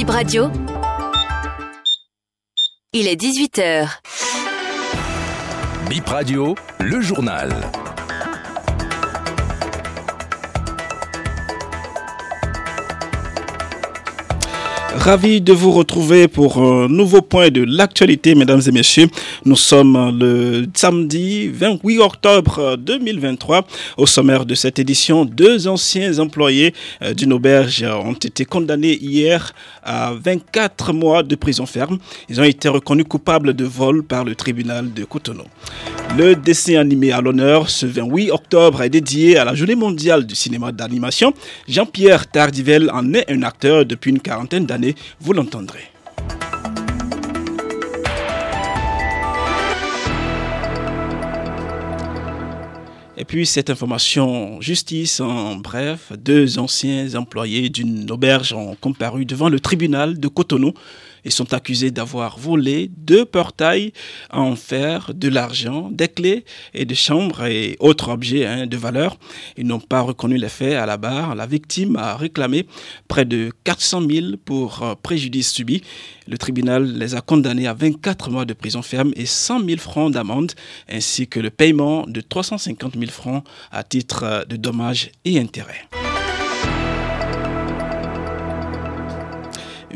Bip Radio. Il est 18h. Bip Radio, le journal. Ravi de vous retrouver pour un nouveau point de l'actualité, mesdames et messieurs. Nous sommes le samedi 28 octobre 2023. Au sommaire de cette édition, deux anciens employés euh, d'une auberge ont été condamnés hier à 24 mois de prison ferme. Ils ont été reconnus coupables de vol par le tribunal de Cotonou. Le dessin animé à l'honneur ce 28 octobre est dédié à la journée mondiale du cinéma d'animation. Jean-Pierre Tardivel en est un acteur depuis une quarantaine d'années, vous l'entendrez. Et puis cette information justice, en bref, deux anciens employés d'une auberge ont comparu devant le tribunal de Cotonou ils sont accusés d'avoir volé deux portails en fer, de l'argent, des clés et des chambres et autres objets hein, de valeur. Ils n'ont pas reconnu les faits à la barre. La victime a réclamé près de 400 000 pour euh, préjudice subi. Le tribunal les a condamnés à 24 mois de prison ferme et 100 000 francs d'amende, ainsi que le paiement de 350 000 francs à titre euh, de dommages et intérêts.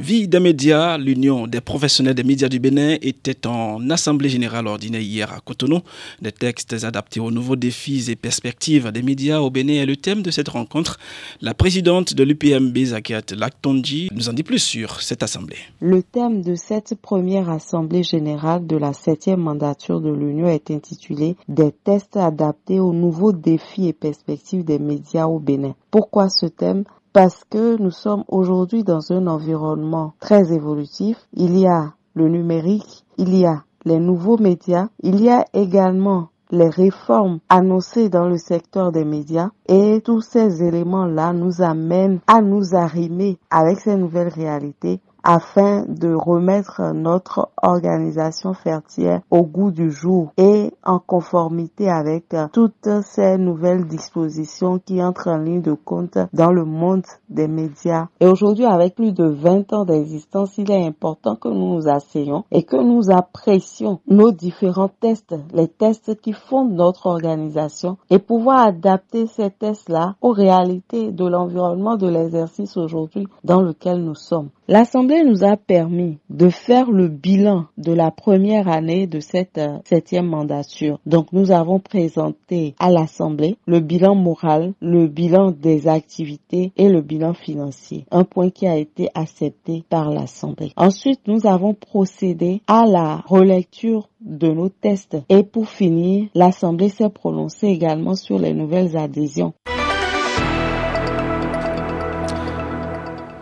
Vie des médias, l'Union des professionnels des médias du Bénin était en assemblée générale ordinaire hier à Cotonou. Des textes adaptés aux nouveaux défis et perspectives des médias au Bénin est le thème de cette rencontre. La présidente de l'UPMB, Zakiat Laktonji, nous en dit plus sur cette assemblée. Le thème de cette première assemblée générale de la septième mandature de l'Union est intitulé Des tests adaptés aux nouveaux défis et perspectives des médias au Bénin. Pourquoi ce thème? Parce que nous sommes aujourd'hui dans un environnement très évolutif. Il y a le numérique, il y a les nouveaux médias, il y a également les réformes annoncées dans le secteur des médias et tous ces éléments-là nous amènent à nous arrimer avec ces nouvelles réalités afin de remettre notre organisation fertière au goût du jour et en conformité avec toutes ces nouvelles dispositions qui entrent en ligne de compte dans le monde des médias. Et aujourd'hui, avec plus de 20 ans d'existence, il est important que nous nous asseyons et que nous apprécions nos différents tests, les tests qui fondent notre organisation et pouvoir adapter ces tests-là aux réalités de l'environnement de l'exercice aujourd'hui dans lequel nous sommes. L'Assemblée nous a permis de faire le bilan de la première année de cette euh, septième mandature. Donc nous avons présenté à l'Assemblée le bilan moral, le bilan des activités et le bilan financier. Un point qui a été accepté par l'Assemblée. Ensuite, nous avons procédé à la relecture de nos tests. Et pour finir, l'Assemblée s'est prononcée également sur les nouvelles adhésions.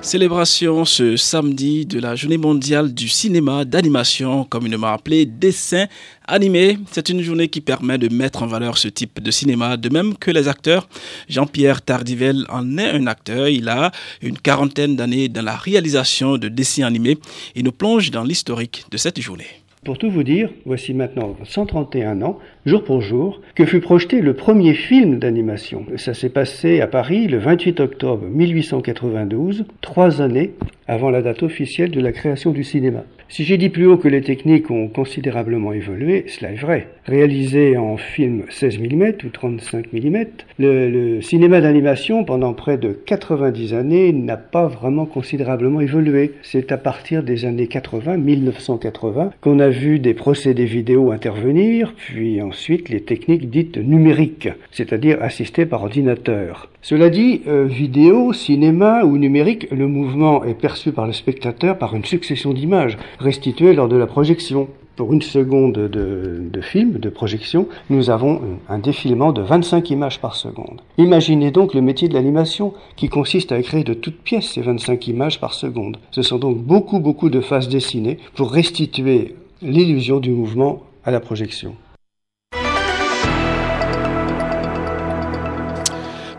Célébration ce samedi de la journée mondiale du cinéma d'animation, communément appelé dessin animé. C'est une journée qui permet de mettre en valeur ce type de cinéma, de même que les acteurs. Jean-Pierre Tardivel en est un acteur. Il a une quarantaine d'années dans la réalisation de dessins animés. Il nous plonge dans l'historique de cette journée. Pour tout vous dire, voici maintenant 131 ans, jour pour jour, que fut projeté le premier film d'animation. Ça s'est passé à Paris le 28 octobre 1892, trois années avant la date officielle de la création du cinéma. Si j'ai dit plus haut que les techniques ont considérablement évolué, cela est vrai. Réalisé en film 16 mm ou 35 mm, le, le cinéma d'animation pendant près de 90 années n'a pas vraiment considérablement évolué. C'est à partir des années 80, 1980, qu'on a vu des procédés vidéo intervenir, puis ensuite les techniques dites numériques, c'est-à-dire assistées par ordinateur. Cela dit, euh, vidéo, cinéma ou numérique, le mouvement est perçu par le spectateur par une succession d'images restituées lors de la projection. Pour une seconde de, de, film, de projection, nous avons un défilement de 25 images par seconde. Imaginez donc le métier de l'animation qui consiste à créer de toutes pièces ces 25 images par seconde. Ce sont donc beaucoup beaucoup de phases dessinées pour restituer l'illusion du mouvement à la projection.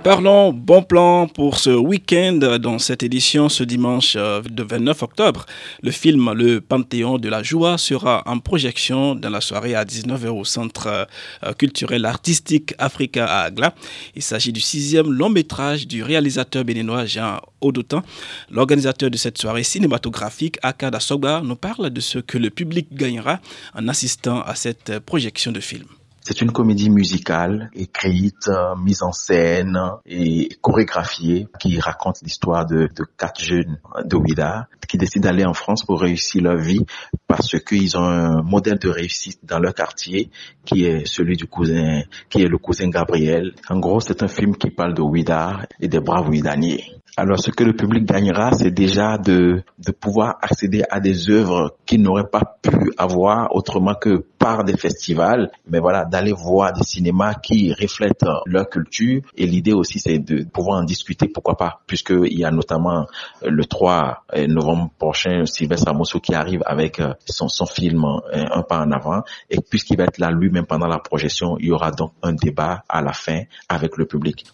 Parlons bon plan pour ce week-end dans cette édition ce dimanche euh, de 29 octobre. Le film Le Panthéon de la Joie sera en projection dans la soirée à 19h au Centre euh, culturel artistique Africa à Agla. Il s'agit du sixième long métrage du réalisateur béninois Jean Odotan. L'organisateur de cette soirée cinématographique, Akada Sogba, nous parle de ce que le public gagnera en assistant à cette projection de film. C'est une comédie musicale écrite, euh, mise en scène et chorégraphiée qui raconte l'histoire de, quatre jeunes de Ouida qui décident d'aller en France pour réussir leur vie parce qu'ils ont un modèle de réussite dans leur quartier qui est celui du cousin, qui est le cousin Gabriel. En gros, c'est un film qui parle de Ouida et des braves Ouidaniers. Alors, ce que le public gagnera, c'est déjà de, de pouvoir accéder à des œuvres qu'ils n'auraient pas pu avoir autrement que par des festivals. Mais voilà, d'aller voir des cinémas qui reflètent leur culture. Et l'idée aussi, c'est de pouvoir en discuter, pourquoi pas, puisqu'il y a notamment le 3 novembre prochain, Sylvestre Amosso qui arrive avec euh, son, son film euh, Un pas en avant. Et puisqu'il va être là lui-même pendant la projection, il y aura donc un débat à la fin avec le public.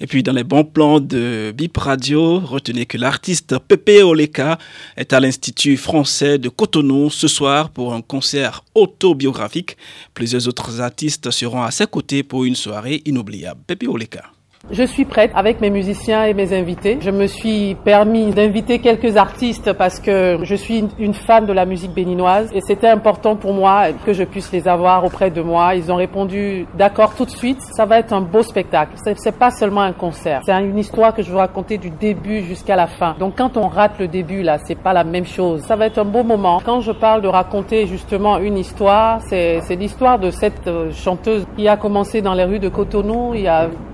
Et puis dans les bons plans de Bip Radio, retenez que l'artiste Pepe Oleka est à l'Institut français de Cotonou ce soir pour un concert autobiographique. Plusieurs autres artistes seront à ses côtés pour une soirée inoubliable. Pepe Oleka. Je suis prête avec mes musiciens et mes invités. Je me suis permis d'inviter quelques artistes parce que je suis une fan de la musique béninoise et c'était important pour moi que je puisse les avoir auprès de moi. Ils ont répondu d'accord tout de suite. Ça va être un beau spectacle. C'est pas seulement un concert. C'est une histoire que je veux raconter du début jusqu'à la fin. Donc quand on rate le début là, c'est pas la même chose. Ça va être un beau moment. Quand je parle de raconter justement une histoire, c'est l'histoire de cette euh, chanteuse qui a commencé dans les rues de Cotonou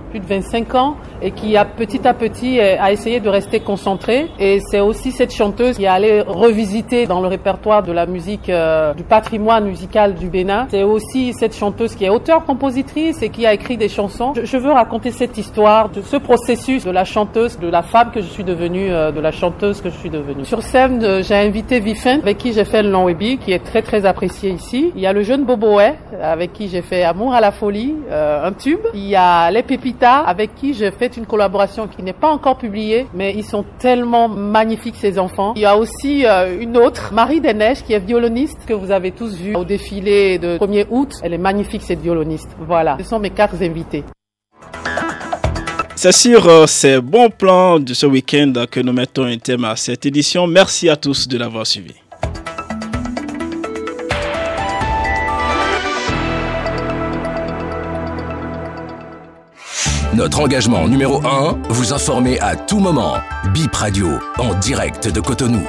plus de 25 ans et qui a petit à petit euh, a essayé de rester concentrée. Et c'est aussi cette chanteuse qui est allée revisiter dans le répertoire de la musique, euh, du patrimoine musical du Bénin. C'est aussi cette chanteuse qui est auteure-compositrice et qui a écrit des chansons. Je, veux raconter cette histoire de ce processus de la chanteuse, de la femme que je suis devenue, euh, de la chanteuse que je suis devenue. Sur scène, j'ai invité Vifen, avec qui j'ai fait le long webby, qui est très très apprécié ici. Il y a le jeune Boboé, avec qui j'ai fait Amour à la folie, un tube. Il y a les pépites avec qui j'ai fait une collaboration qui n'est pas encore publiée, mais ils sont tellement magnifiques ces enfants. Il y a aussi euh, une autre, Marie Desneiges, qui est violoniste, que vous avez tous vu au défilé de 1er août. Elle est magnifique cette violoniste. Voilà, ce sont mes quatre invités. C'est sur euh, ces bons plans de ce week-end que nous mettons un thème à cette édition. Merci à tous de l'avoir suivi. Notre engagement numéro 1, vous informer à tout moment. Bip Radio, en direct de Cotonou.